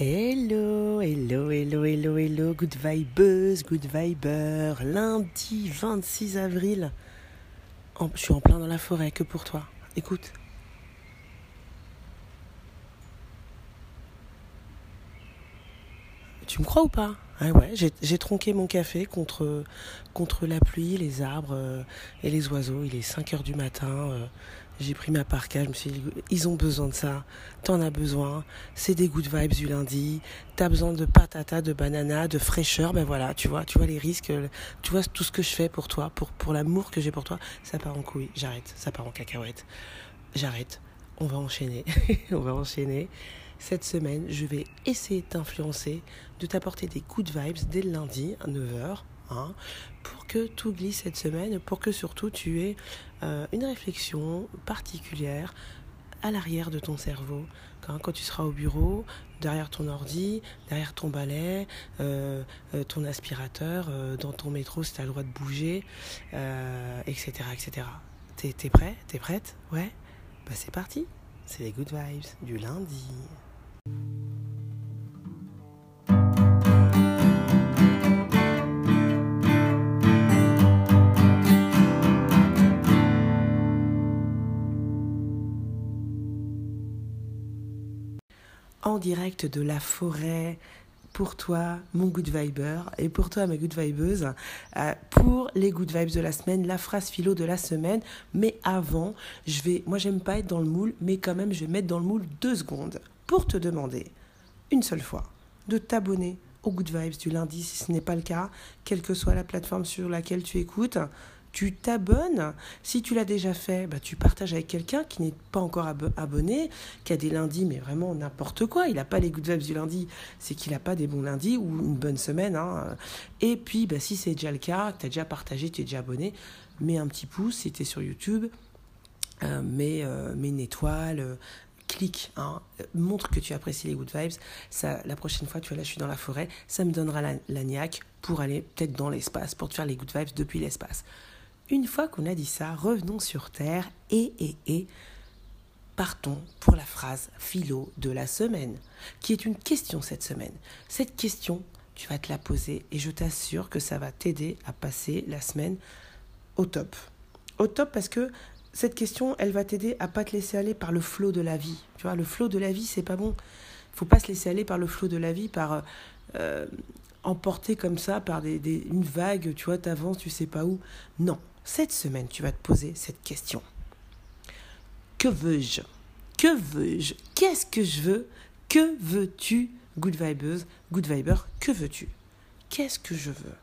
Hello, hello, hello, hello, hello, good vibes, good viber. Lundi 26 avril. Je suis en plein dans la forêt, que pour toi. Écoute. Tu me crois ou pas? Ah ouais, j'ai j'ai tronqué mon café contre, contre la pluie, les arbres euh, et les oiseaux. Il est 5 heures du matin. euh, j'ai pris ma parka, je me suis dit, ils ont besoin de ça. T'en as besoin. C'est des good vibes du lundi. T'as besoin de patata, de banana, de fraîcheur. Ben voilà, tu vois, tu vois les risques. euh, Tu vois tout ce que je fais pour toi, pour, l'amour que j'ai pour toi. Ça part en couille. J'arrête. Ça part en cacahuète. J'arrête. On va enchaîner. On va enchaîner. Cette semaine, je vais essayer de t'influencer, de t'apporter des good vibes dès le lundi à 9h, hein, pour que tout glisse cette semaine, pour que surtout tu aies euh, une réflexion particulière à l'arrière de ton cerveau. Quand, quand tu seras au bureau, derrière ton ordi, derrière ton balai, euh, euh, ton aspirateur, dans ton métro si tu as le droit de bouger, etc. etc. T'es, t'es prêt? T'es prête? Ouais? Bah c'est parti C'est les good vibes du lundi. En direct de la forêt pour toi, mon good viber, et pour toi, ma good vibeuse, euh, pour les good vibes de la semaine, la phrase philo de la semaine. Mais avant, je vais, moi, j'aime pas être dans le moule, mais quand même, je vais mettre dans le moule deux secondes pour te demander, une seule fois, de t'abonner aux good vibes du lundi, si ce n'est pas le cas, quelle que soit la plateforme sur laquelle tu écoutes. Tu t'abonnes. Si tu l'as déjà fait, bah, tu partages avec quelqu'un qui n'est pas encore abo- abonné, qui a des lundis, mais vraiment n'importe quoi. Il n'a pas les good vibes du lundi, c'est qu'il n'a pas des bons lundis ou une bonne semaine. hein. Et puis, bah, si c'est déjà le cas, tu as déjà partagé, tu es déjà abonné, mets un petit pouce si tu es sur YouTube, euh, mets, euh, mets une étoile. euh, clique, hein, montre que tu apprécies les good vibes. Ça, la prochaine fois, tu vois, là, je suis dans la forêt, ça me donnera la, la niaque pour aller peut-être dans l'espace, pour te faire les good vibes depuis l'espace. Une fois qu'on a dit ça, revenons sur Terre et, et, et, partons pour la phrase philo de la semaine, qui est une question cette semaine. Cette question, tu vas te la poser et je t'assure que ça va t'aider à passer la semaine au top. Au top parce que cette question, elle va t'aider à pas te laisser aller par le flot de la vie. Tu vois, le flot de la vie, c'est pas bon. Faut pas se laisser aller par le flot de la vie, par euh, emporté comme ça par une vague. Tu vois, t'avances, tu sais pas où. Non, cette semaine, tu vas te poser cette question. Que veux-je? Que veux-je? Qu'est-ce que je veux? Que veux-tu? Good vibeuse, good viber, que veux-tu? Qu'est-ce que je veux?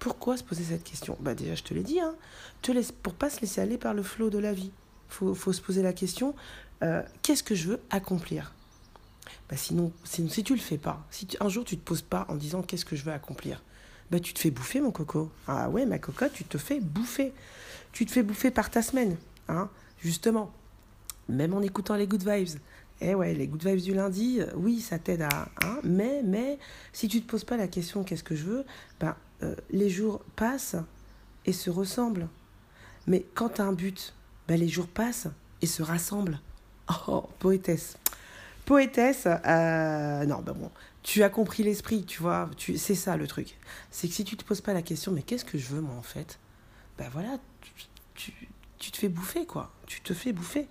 Pourquoi se poser cette question? Bah déjà, je te l'ai dit, hein. Te laisse, pas se laisser aller par le flot de la vie. Faut, faut se poser la question, euh, qu'est-ce que je veux accomplir? Bah sinon, si tu le fais pas, si un jour tu te poses pas en disant qu'est-ce que je veux accomplir, bah tu te fais bouffer mon coco. Ah ouais, ma cocotte, tu te fais bouffer. Tu te fais bouffer par ta semaine, hein, justement. Même en écoutant les good vibes. Eh ouais, les good vibes du lundi, euh, oui, ça t'aide à. Hein, mais, mais, si tu te poses pas la question qu'est-ce que je veux, ben, euh, les jours passent et se ressemblent. Mais quand tu as un but, ben, les jours passent et se rassemblent. Oh, poétesse. Poétesse, euh, non, ben bon, tu as compris l'esprit, tu vois, tu, c'est ça le truc. C'est que si tu te poses pas la question, mais qu'est-ce que je veux moi en fait? Ben voilà, tu, tu, te fais bouffer quoi, tu te fais bouffer.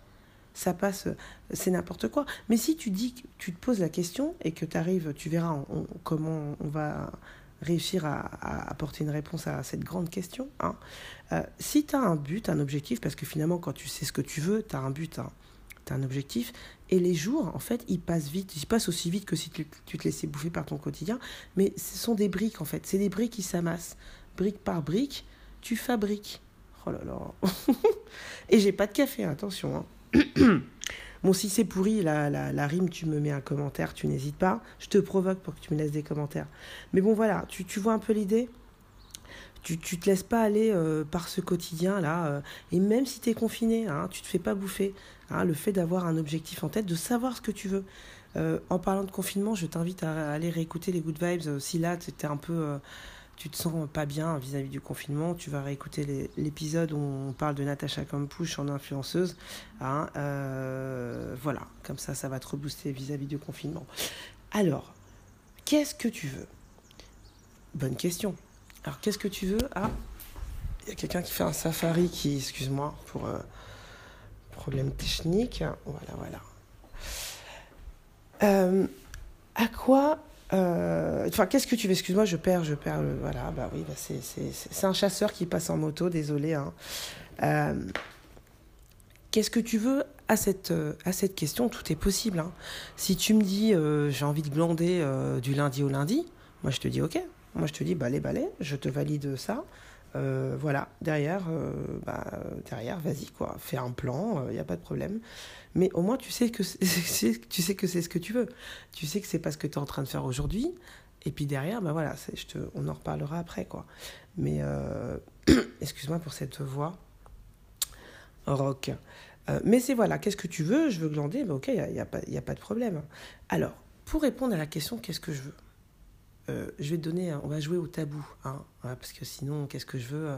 Ça passe, c'est n'importe quoi. Mais si tu dis, tu te poses la question et que tu arrives, tu verras comment on va réussir à, à apporter une réponse à cette grande question. Hein. Euh, si tu as un but, un objectif, parce que finalement quand tu sais ce que tu veux, tu as un but, hein, tu un objectif, et les jours, en fait, ils passent vite. Ils passent aussi vite que si tu, te laissais bouffer par ton quotidien. Mais ce sont des briques, en fait. C'est des briques qui s'amassent. Brique par brique, tu fabriques. Oh là là. Et j'ai pas de café, attention. hein. Bon, si c'est pourri, la, la, la, rime, tu me mets un commentaire, tu n'hésites pas. Je te provoque pour que tu me laisses des commentaires. Mais bon, voilà, tu, tu vois un peu l'idée? Tu, te laisses pas aller euh, par ce quotidien-là. Euh, et même si tu es confiné, hein, tu te fais pas bouffer. Hein, le fait d'avoir un objectif en tête, de savoir ce que tu veux. Euh, en parlant de confinement, je t'invite à aller réécouter les Good Vibes. Si là, tu un peu tu te sens pas bien vis-à-vis du confinement, tu vas réécouter l'épisode où on parle de Natacha Campouche en influenceuse. Hein, voilà, comme ça, ça va te rebooster vis-à-vis du confinement. Alors, qu'est-ce que tu veux? Bonne question. Alors, qu'est-ce que tu veux Ah, il y a quelqu'un qui fait un safari qui, excuse-moi pour euh, problème technique. Voilà, voilà. Euh, à quoi euh, enfin, qu'est-ce que tu veux? Excuse-moi, je perds, je perds. Voilà, bah oui, bah c'est un chasseur qui passe en moto, désolé. Hein. Qu'est-ce que tu veux à cette, à cette question? Tout est possible. Hein. Si tu me dis j'ai envie de glander du lundi au lundi, moi je te dis ok. Moi je te dis balai, balai, je te valide ça. voilà, derrière, bah, derrière, vas-y quoi, fais un plan, il n'y a pas de problème mais au moins tu sais que tu sais que c'est ce que tu veux. Tu sais que c'est pas ce que tu es en train de faire aujourd'hui. Et puis derrière, ben voilà, je te, on en reparlera après, quoi. Mais euh, excuse-moi pour cette voix rock. Euh, mais c'est voilà, qu'est-ce que tu veux? Je veux glander, ben ok, il n'y a, a, a pas de problème. Alors, pour répondre à la question, qu'est-ce que je veux? Euh, Je vais te donner, on va jouer au tabou, hein, parce que sinon, qu'est-ce que je veux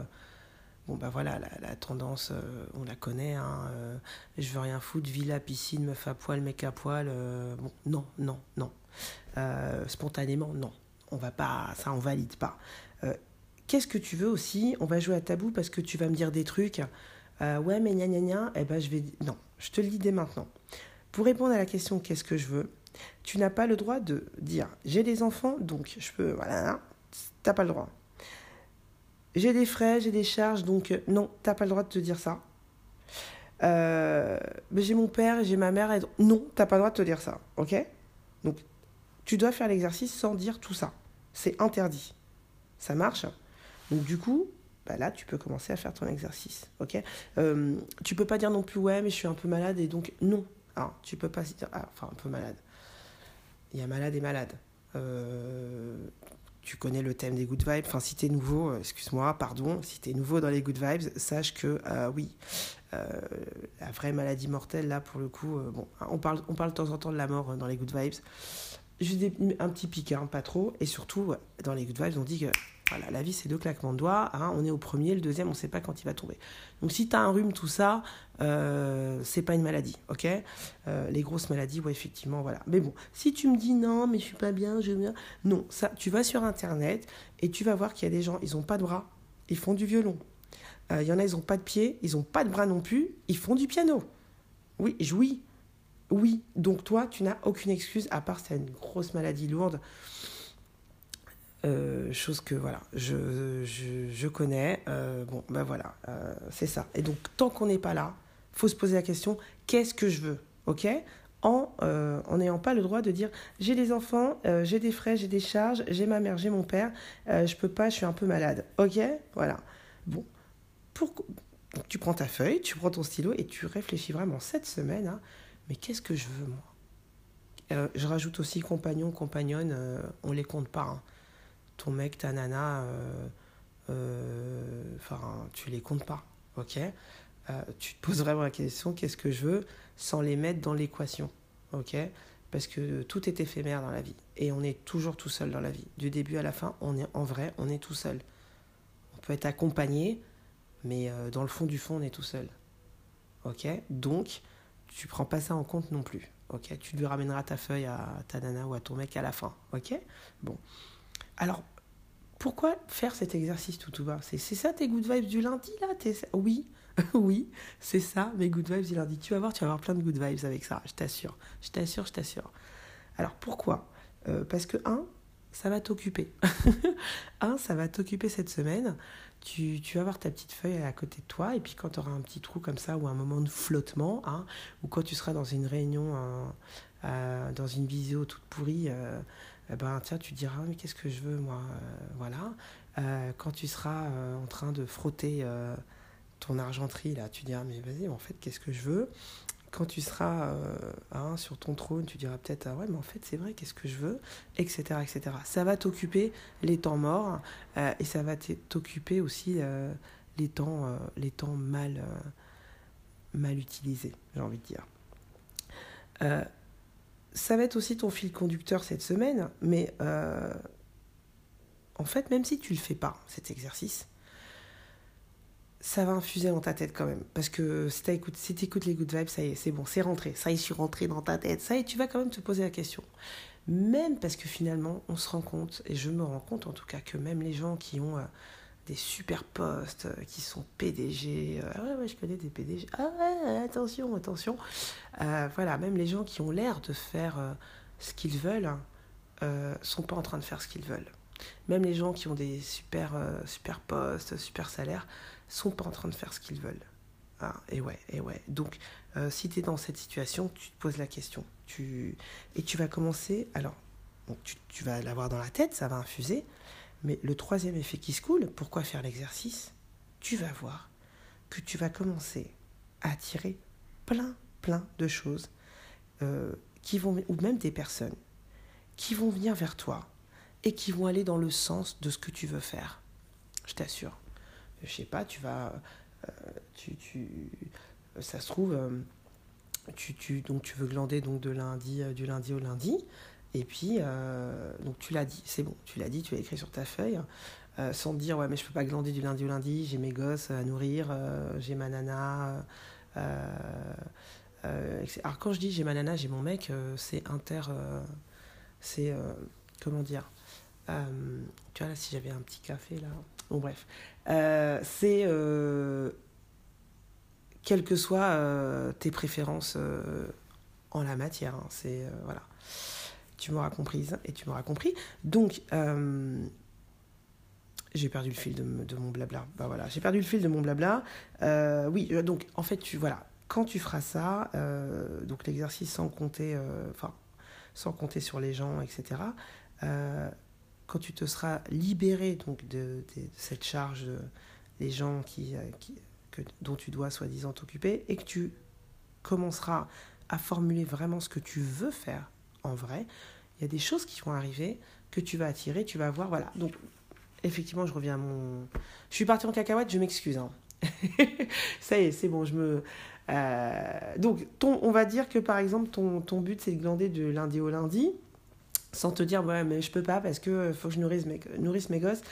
Bon, bah voilà, la, tendance, euh, on la connaît. Hein, euh, je veux rien foutre, villa, piscine, meuf à poil, mec à poil. Euh, bon, non, non, non. spontanément, non. On va pas, ça, on valide pas. Qu'est-ce que tu veux aussi On va jouer à tabou parce que tu vas me dire des trucs. ouais, mais gna gna gna. Eh ben, je vais. Non, je te le dis dès maintenant. Pour répondre à la question qu'est-ce que je veux, tu n'as pas le droit de dire j'ai des enfants, donc je peux. Voilà, t'as pas le droit j'ai des frais, j'ai des charges, donc euh, non, t'as pas le droit de te dire ça. Euh, j'ai mon père j'ai ma mère, et... non, t'as pas le droit de te dire ça, ok? Donc, tu dois faire l'exercice sans dire tout ça. C'est interdit. Ça marche? Donc, du coup, bah là, tu peux commencer à faire ton exercice, ok? Euh, Tu peux pas dire non plus, ouais, mais je suis un peu malade, et donc, non. Ah, tu peux pas dire, ah, enfin, un peu malade. Il y a malade et malade. Euh, tu connais le thème des good vibes. Enfin, si tu es nouveau, euh, excuse-moi, pardon, si tu es nouveau dans les good vibes, sache que euh, oui, la vraie maladie mortelle, là, pour le coup, bon, on parle, on parle de temps en temps de la mort dans les good vibes. Juste un petit pic, hein, pas trop. Et surtout, dans les good vibes, on dit que voilà, la vie, c'est deux claquements de doigts. Hein, on est au premier, le deuxième, on ne sait pas quand il va tomber. Donc, si tu as un rhume, tout ça, euh, c'est pas une maladie, ok? Euh, Les grosses maladies, ouais, effectivement, voilà. Mais bon, si tu me dis non, mais je suis pas bien, je bien. Non, ça, tu vas sur Internet et tu vas voir qu'il y a des gens, ils n'ont pas de bras, ils font du violon. Euh, il y en a, ils n'ont pas de pieds, ils n'ont pas de bras non plus, ils font du piano. Oui, oui, oui. Donc, toi, tu n'as aucune excuse, à part si tu une grosse maladie lourde. Euh, chose que voilà, je, je, je connais. Euh, bon, ben voilà, euh, c'est ça. Et donc, tant qu'on n'est pas là, faut se poser la question qu'est-ce que je veux Ok? En n'ayant pas le droit de dire j'ai des enfants, j'ai des frais, j'ai des charges, j'ai ma mère, j'ai mon père, je peux pas, je suis un peu malade. Ok? Voilà. Bon. Pour... tu prends ta feuille, tu prends ton stylo et tu réfléchis vraiment cette semaine mais qu'est-ce que je veux moi? Je rajoute aussi compagnon, compagnonne, on les compte pas. Hein ton mec, ta nana, euh, euh, enfin, tu les comptes pas, ok? Euh, Tu te poses vraiment la question, qu'est-ce que je veux, sans les mettre dans l'équation, ok? Parce que tout est éphémère dans la vie, et on est toujours tout seul dans la vie. Du début à la fin, on est en vrai, on est tout seul. On peut être accompagné, mais dans le fond du fond, on est tout seul, ok? Donc, tu prends pas ça en compte non plus. Ok, tu lui ramèneras ta feuille à ta nana ou à ton mec à la fin. Ok, bon. Alors, pourquoi faire cet exercice tout tout bas C'est ça tes good vibes du lundi là? Oui, oui, c'est ça mes good vibes du lundi. Tu vas voir, tu vas avoir plein de good vibes avec ça, je t'assure. Je t'assure, je t'assure. Alors pourquoi? Euh, Parce que, un, ça va t'occuper. un, ça va t'occuper cette semaine. Tu, vas avoir ta petite feuille à côté de toi, et puis quand tu auras un petit trou comme ça, ou un moment de flottement, hein, ou quand tu seras dans une réunion, euh, dans une visio toute pourrie, euh, eh ben, tiens, tu diras, mais qu'est-ce que je veux, moi euh, Voilà. Euh, quand tu seras euh, en train de frotter ton argenterie, là, tu diras, mais vas-y, en fait, qu'est-ce que je veux? Quand tu seras hein, sur ton trône, tu diras peut-être ah ouais, mais en fait c'est vrai, qu'est-ce que je veux, etc., etc. Ça va t'occuper les temps morts et ça va t'occuper aussi les temps, les temps mal, mal utilisés, j'ai envie de dire. Ça va être aussi ton fil conducteur cette semaine, mais en fait, même si tu ne le fais pas, cet exercice, ça va infuser dans ta tête quand même. Parce que si tu écoutes, si les good vibes, ça y est, c'est bon, c'est rentré. Ça y est, je suis rentré dans ta tête. Ça y est, tu vas quand même te poser la question. Même parce que finalement, on se rend compte, et je me rends compte en tout cas, que même les gens qui ont euh, des super postes, euh, qui sont PDG, euh, ah ouais, ouais, je connais des PDG, ah ouais, attention, attention. voilà, même les gens qui ont l'air de faire ce qu'ils veulent, sont pas en train de faire ce qu'ils veulent. Même les gens qui ont des super, euh, super postes, super salaires, sont pas en train de faire ce qu'ils veulent. Ah, et ouais, et ouais. Donc, euh, si tu es dans cette situation, tu te poses la question. Tu... Et tu vas commencer. Alors, tu, tu vas l'avoir dans la tête, ça va infuser. Mais le troisième effet qui se coule, pourquoi faire l'exercice? Tu vas voir que tu vas commencer à attirer plein, plein de choses euh, qui vont, ou même des personnes qui vont venir vers toi et qui vont aller dans le sens de ce que tu veux faire. Je t'assure. Je sais pas, tu vas. Euh, tu, ça se trouve, euh, tu, tu, donc tu veux glander donc de lundi, du lundi au lundi. Et puis, donc tu l'as dit, c'est bon, tu l'as dit, tu l'as écrit sur ta feuille, sans te dire, ouais, mais je peux pas glander du lundi au lundi, j'ai mes gosses à nourrir, j'ai ma nana. alors quand je dis j'ai ma nana, j'ai mon mec, c'est inter. c'est. comment dire euh, tu vois, là, si j'avais un petit café, là. Bon, bref. Euh, c'est. Euh, quelles que soient tes préférences en la matière. Hein, c'est. voilà. Tu m'auras comprise et tu m'auras compris. Donc. j'ai perdu le fil de, mon blabla. Bah voilà, j'ai perdu le fil de mon blabla. oui, donc en fait, tu voilà, quand tu feras ça, donc l'exercice sans compter, enfin, sans compter sur les gens, etc quand tu te seras libéré donc de, cette charge, des gens euh, qui que, dont tu dois soi-disant t'occuper, et que tu commenceras à formuler vraiment ce que tu veux faire en vrai, il y a des choses qui vont arriver que tu vas attirer, tu vas voir, voilà. Donc, effectivement, je reviens à mon... Je suis partie en cacahuète, je m'excuse. Hein. Ça y est, c'est bon, je me... Euh, donc, on va dire que par exemple, ton, but, c'est de glander de lundi au lundi sans te dire ouais mais je peux pas parce que euh, faut que je nourrisse mes, mes gosses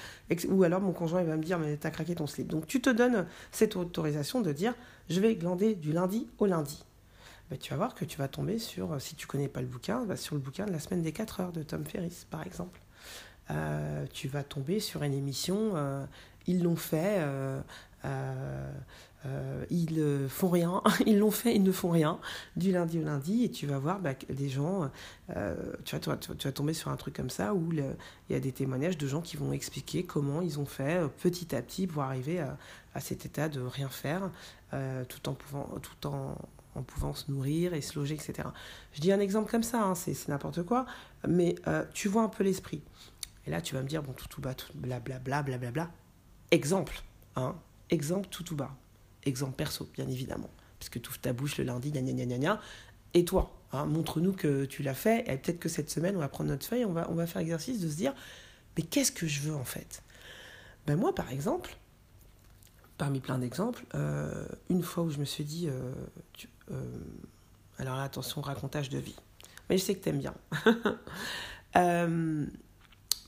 ou alors mon conjoint il va me dire mais t'as craqué ton slip donc tu te donnes cette autorisation de dire je vais glander du lundi au lundi bah, tu vas voir que tu vas tomber sur euh, si tu connais pas le bouquin bah, sur le bouquin de la semaine des 4 heures de Tom Ferris par exemple. Euh, tu vas tomber sur une émission ils l'ont fait euh, ils euh, font rien, ils l'ont fait, ils ne font rien du lundi au lundi et tu vas voir bah, des gens, euh, tu, vas, tomber sur un truc comme ça où il y a des témoignages de gens qui vont expliquer comment ils ont fait petit à petit pour arriver à, cet état de rien faire tout, en pouvant, tout en, en, pouvant se nourrir et se loger, etc. Je dis un exemple comme ça, hein, c'est n'importe quoi, mais tu vois un peu l'esprit. Et là tu vas me dire, bon, tout tout bas, tout blablabla, blablabla. Exemple, hein, exemple tout tout bas exemple perso, bien évidemment, puisque tu ouvres ta bouche le lundi, gna gna gna gna Et toi, hein, montre-nous que tu l'as fait, et peut-être que cette semaine, on va prendre notre feuille, on va, faire l'exercice de se dire, mais qu'est-ce que je veux en fait? Ben moi, par exemple, parmi plein d'exemples, euh, une fois où je me suis dit, euh, euh, alors là, attention, racontage de vie, mais je sais que tu aimes bien.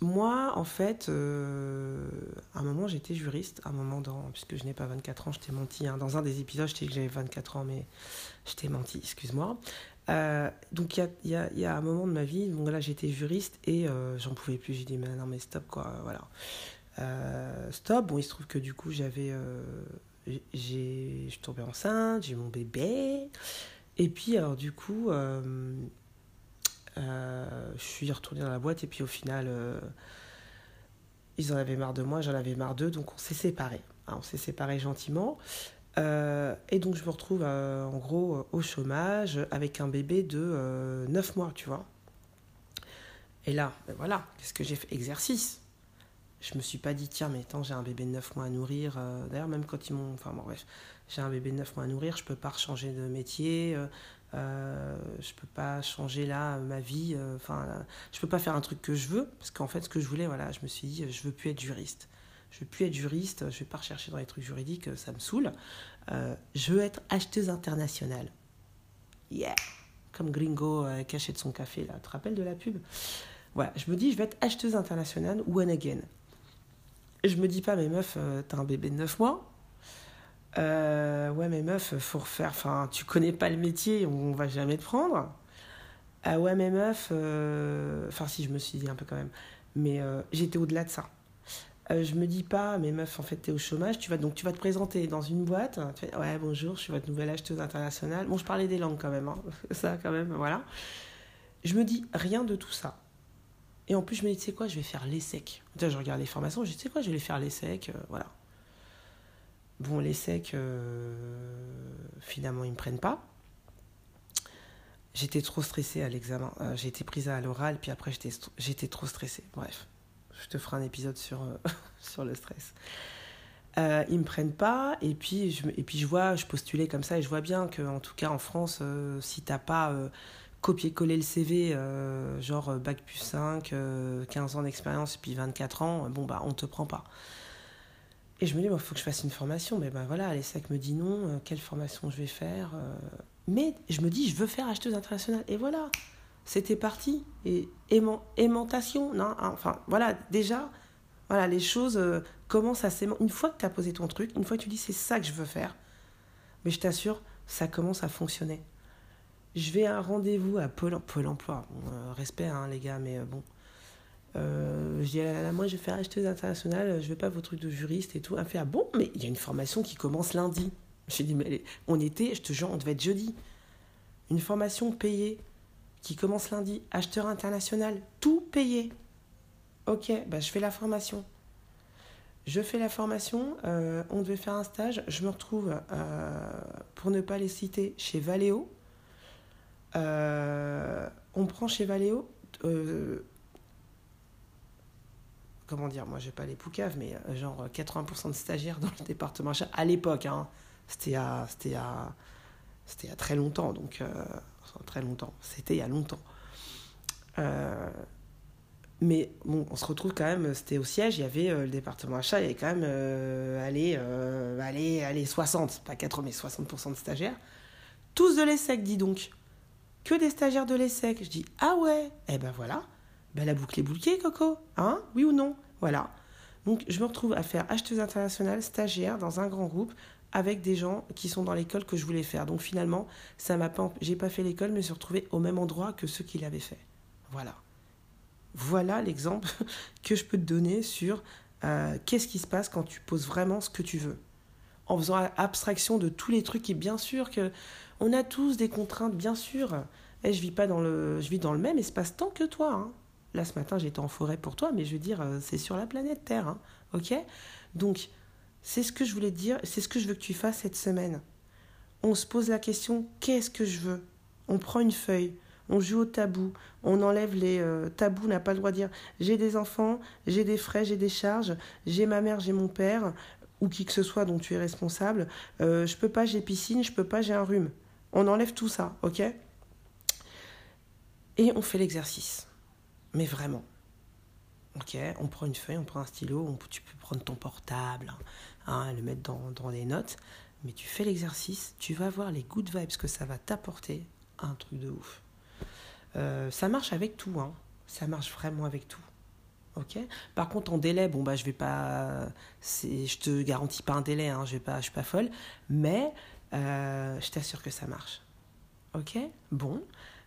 Moi, en fait, euh, à un moment, j'étais juriste. À un moment, dans, puisque je n'ai pas 24 ans, je t'ai menti. Hein. Dans un des épisodes, je t'ai dit que j'avais 24 ans, mais je t'ai menti, excuse-moi. Euh, donc, il y a, y a, un moment de ma vie, bon, là, j'étais juriste et euh, j'en pouvais plus. J'ai dit, mais non, mais stop, quoi, voilà. stop. Bon, il se trouve que du coup, j'avais. Je suis tombée enceinte, j'ai mon bébé. Et puis, alors, du coup euh, je suis retournée dans la boîte et puis au final, euh, ils en avaient marre de moi, j'en avais marre d'eux, donc on s'est séparés. Hein, on s'est séparés gentiment. Euh, et donc je me retrouve en gros au chômage avec un bébé de 9 mois, tu vois. Et là, ben voilà, qu'est-ce que j'ai fait? Exercice. Je me suis pas dit, tiens, mais attends, j'ai un bébé de 9 mois à nourrir. Euh, d'ailleurs, même quand ils m'ont. Enfin, bon, bref, j'ai un bébé de 9 mois à nourrir, je peux pas changer de métier. Euh, euh, je peux pas changer là ma vie. Enfin, je peux pas faire un truc que je veux. Parce qu'en fait, ce que je voulais, voilà, je me suis dit, je veux plus être juriste. Je veux plus être juriste, je vais pas rechercher dans les trucs juridiques, ça me saoule. Je veux être acheteuse internationale. Yeah! Comme Gringo caché de son café, là. Tu te rappelles de la pub? Voilà, je me dis, je vais être acheteuse internationale, one again. Je me dis pas, mais meuf, euh, t'as un bébé de 9 mois. Euh, ouais, mais meuf, faut refaire. Enfin, tu connais pas le métier, on va jamais te prendre. Ah ouais, mais meuf. euh, Enfin, si, je me suis dit un peu quand même. Mais j'étais au-delà de ça. Je me dis pas, mais meuf, en fait, t'es au chômage. Tu vas, donc, tu vas te présenter dans une boîte. Ouais, bonjour, je suis votre nouvelle acheteuse internationale. Bon, je parlais des langues quand même. hein. Ça, quand même, voilà. Je me dis rien de tout ça. Et en plus, je me dis, tu sais quoi, je vais faire l'ESSEC. Je regarde les formations, je dis, tu sais quoi, je vais faire l'ESSEC, euh, voilà. Bon, l'ESSEC, euh, finalement, ils ne me prennent pas. J'étais trop stressée à l'examen. Euh, j'ai été prise à l'oral, puis après, j'étais, j'étais trop stressée. Bref, je te ferai un épisode sur, euh, sur le stress. Euh, ils me prennent pas, et puis, je, et puis je vois, je postulais comme ça, et je vois bien que, en tout cas, en France, euh, si t'as pas copié-collé le CV, euh, genre euh, bac plus 5, euh, 15 ans d'expérience, puis 24 ans, euh, bon, bah, on te prend pas. Et je me dis, il faut que je fasse une formation. Mais ben voilà, l'ESSEC me dit non, quelle formation je vais faire. Mais je me dis, je veux faire acheteuse internationale. Et voilà, c'était parti. Et aimant, aimantation, non hein, Enfin, voilà, déjà, voilà, les choses commencent à s'aimer. Une fois que tu as posé ton truc, une fois que tu dis, c'est ça que je veux faire, mais je t'assure, ça commence à fonctionner. Je vais à un rendez-vous à Pôle, emploi. Bon, euh, respect, hein, les gars, mais euh, bon. Euh, je dis, moi je vais faire acheteuse internationale, je veux pas vos trucs de juriste et tout. Elle fait, ah bon, mais il y a une formation qui commence lundi. J'ai dit, mais on était, je te jure, on devait être jeudi. Une formation payée qui commence lundi, acheteur international, tout payé. Ok, bah je fais la formation. Je fais la formation, on devait faire un stage, je me retrouve, pour ne pas les citer, chez Valeo. Euh, on prend chez Valeo, euh, comment dire, moi j'ai pas les poucaves, mais euh, genre 80% de stagiaires dans le département achat, à l'époque, hein, c'était à, très longtemps, donc très longtemps, c'était il y a longtemps. Mais bon, on se retrouve quand même, c'était au siège, il y avait le département achat, il y avait quand même, allez, allez, allez, 60%, pas 80, mais 60% de stagiaires. Tous de l'ESSEC, dis donc. Que des stagiaires de l'ESSEC. Je dis, ah ouais, eh ben voilà, ben la boucle est bouclée, Coco, hein, oui ou non? Voilà. Donc je me retrouve à faire acheteuse internationale, stagiaire, dans un grand groupe, avec des gens qui sont dans l'école que je voulais faire. Donc finalement, ça m'a pas, j'ai pas fait l'école, mais je me suis retrouvée au même endroit que ceux qui l'avaient fait. Voilà. Voilà l'exemple que je peux te donner sur euh, qu'est-ce qui se passe quand tu poses vraiment ce que tu veux. En faisant abstraction de tous les trucs qui, bien sûr, que on a tous des contraintes, bien sûr. Et je vis pas dans le, même espace-temps que toi. hein. Là, ce matin, j'étais en forêt pour toi, mais je veux dire, euh, c'est sur la planète Terre, hein. ok? Donc, c'est ce que je voulais dire, c'est ce que je veux que tu fasses cette semaine. On se pose la question, qu'est-ce que je veux? On prend une feuille, on joue au tabou, on enlève les euh, tabous, n'a pas le droit de dire j'ai des enfants, j'ai des frais, j'ai des charges, j'ai ma mère, j'ai mon père, ou qui que ce soit dont tu es responsable, euh, je peux pas, j'ai piscine, je peux pas, j'ai un rhume. On enlève tout ça, ok Et on fait l'exercice. Mais vraiment. Ok, on prend une feuille, on prend un stylo, tu peux prendre ton portable, hein, le mettre dans, dans les notes, mais tu fais l'exercice, tu vas voir les good vibes que ça va t'apporter, un truc de ouf. Euh, ça marche avec tout, hein. ça marche vraiment avec tout. Ok. Par contre, en délai, bon bah je vais pas, je te garantis pas un délai, hein, je je suis pas folle, mais euh, je t'assure que ça marche. Ok? Bon,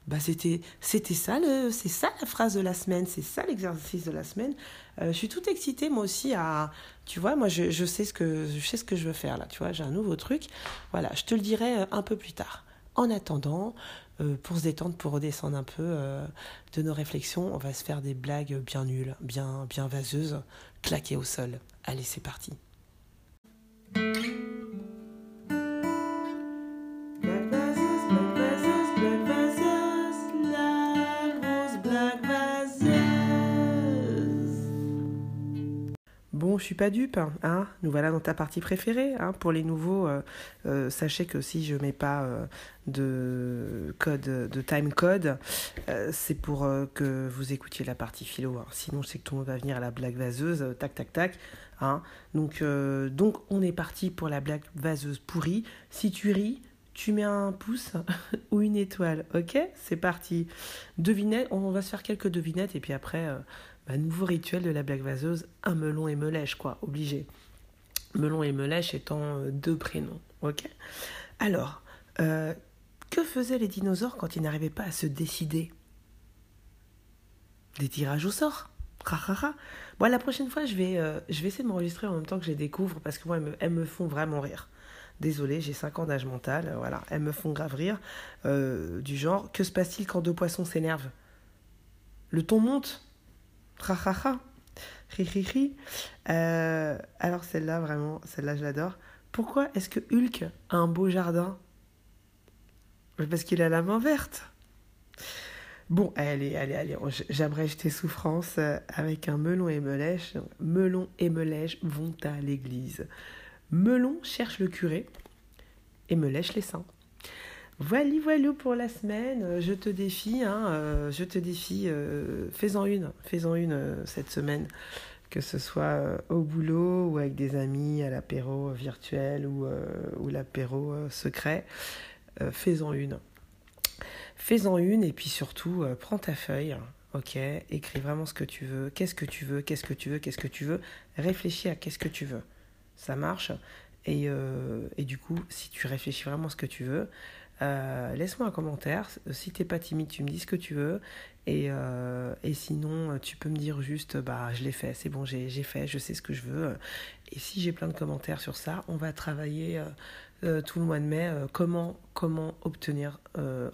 bah c'était, c'était ça le, c'est ça la phrase de la semaine, c'est ça l'exercice de la semaine. Euh, je suis toute excitée moi aussi à, tu vois, moi je, je sais ce que, je sais ce que je veux faire là, tu vois, j'ai un nouveau truc. Voilà, je te le dirai euh, un peu plus tard. En attendant, pour se détendre, pour redescendre un peu de nos réflexions, on va se faire des blagues bien nulles, bien, bien vaseuses, claquées au sol. Allez, c'est parti. Black vaseuse. suis pas dupe. Hein. Nous voilà dans ta partie préférée. Hein. Pour les nouveaux, euh, euh, sachez que si je mets pas euh, de code, de time code, c'est pour que vous écoutiez la partie philo. Hein. Sinon, c'est que tout le monde va venir à la blague vaseuse. tac, tac, tac. Hein. Donc, donc, on est parti pour la blague vaseuse pourrie. Si tu ris, tu mets un pouce ou une étoile, ok C'est parti. Devinette, on va se faire quelques devinettes et puis après, nouveau rituel de la blague vaseuse, un melon et melèche, quoi, obligé. Melon et melèche étant euh, deux prénoms, ok? Alors, euh, que faisaient les dinosaures quand ils n'arrivaient pas à se décider? Des tirages au sort? Bon, la prochaine fois, je vais, euh, je vais essayer de m'enregistrer en même temps que je les découvre parce que moi, elles me, font vraiment rire. Désolée, j'ai 5 ans d'âge mental, voilà, elles me font grave rire. du genre, que se passe-t-il quand deux poissons s'énervent? Le ton monte? Ha euh, alors celle-là, vraiment, celle-là, je l'adore. Pourquoi est-ce que Hulk a un beau jardin? Parce qu'il a la main verte. Bon, allez, allez, allez, j'abrège tes souffrances euh, avec un melon et melèche. Melon et melèche vont à l'église. Melon cherche le curé et melèche les saints. Voilà, voilà pour la semaine. Euh, je te défie, hein, euh, je te défie, euh, fais-en une, fais-en une cette semaine, que ce soit au boulot ou avec des amis, à l'apéro virtuel ou, ou l'apéro secret. fais-en une. Fais-en une et puis surtout, prends ta feuille, ok, écris vraiment ce que tu veux, qu'est-ce que tu veux, qu'est-ce que tu veux, qu'est-ce que tu veux, réfléchis à qu'est-ce que tu veux. Ça marche. Et, et du coup, si tu réfléchis vraiment à ce que tu veux, euh, laisse-moi un commentaire. Si t'es pas timide, tu me dis ce que tu veux. Et, euh, et sinon, tu peux me dire juste, bah, je l'ai fait, c'est bon, j'ai fait, je sais ce que je veux. Et si j'ai plein de commentaires sur ça, on va travailler euh, tout le mois de mai comment, comment obtenir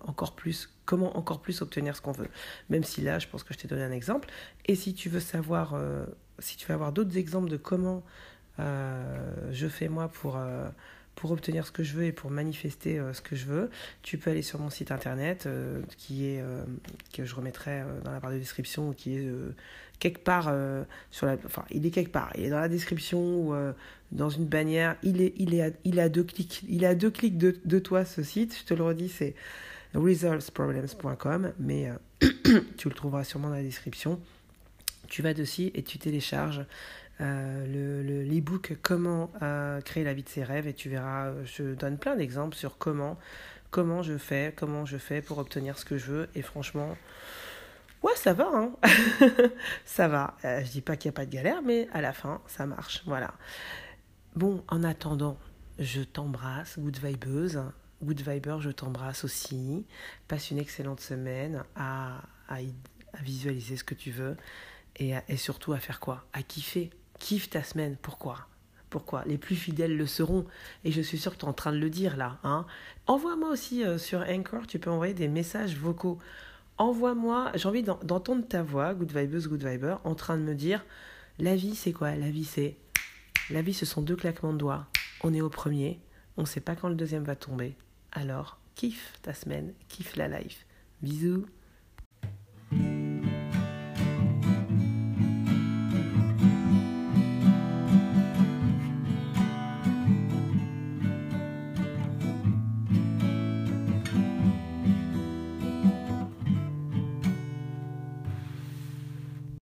encore plus, comment encore plus obtenir ce qu'on veut. Même si là, je pense que je t'ai donné un exemple. Et si tu veux savoir, si tu veux avoir d'autres exemples de comment je fais moi pour pour obtenir ce que je veux et pour manifester euh, ce que je veux, tu peux aller sur mon site internet euh, qui est euh, que je remettrai dans la barre de description qui est quelque part sur la enfin il est quelque part. Il est dans la description ou dans une bannière. Il est il est à, il a deux clics. Il a deux clics de, de toi ce site. Je te le redis c'est resultsproblems.com mais tu le trouveras sûrement dans la description. Tu vas dessus et tu télécharges euh, le l'e-book Comment euh, créer la vie de ses rêves et tu verras, euh, je donne plein d'exemples sur comment, comment je fais, comment je fais pour obtenir ce que je veux et franchement, ouais ça va, hein ça va. je dis pas qu'il n'y a pas de galère, mais à la fin ça marche, voilà. Bon, en attendant, je t'embrasse, good vibeuse, good viber, je t'embrasse aussi. Passe une excellente semaine à, à, à visualiser ce que tu veux et, et surtout à faire quoi? À kiffer Kiffe ta semaine. Pourquoi? Pourquoi? Les plus fidèles le seront. Et je suis sûre que tu es en train de le dire là. Hein. Envoie-moi aussi euh, sur Anchor, tu peux envoyer des messages vocaux. Envoie-moi, j'ai envie d'entendre ta voix, Good Vibes, Good Viber, en train de me dire la vie c'est quoi? La vie c'est. La vie ce sont deux claquements de doigts. On est au premier, on ne sait pas quand le deuxième va tomber. Alors, kiffe ta semaine, kiffe la life. Bisous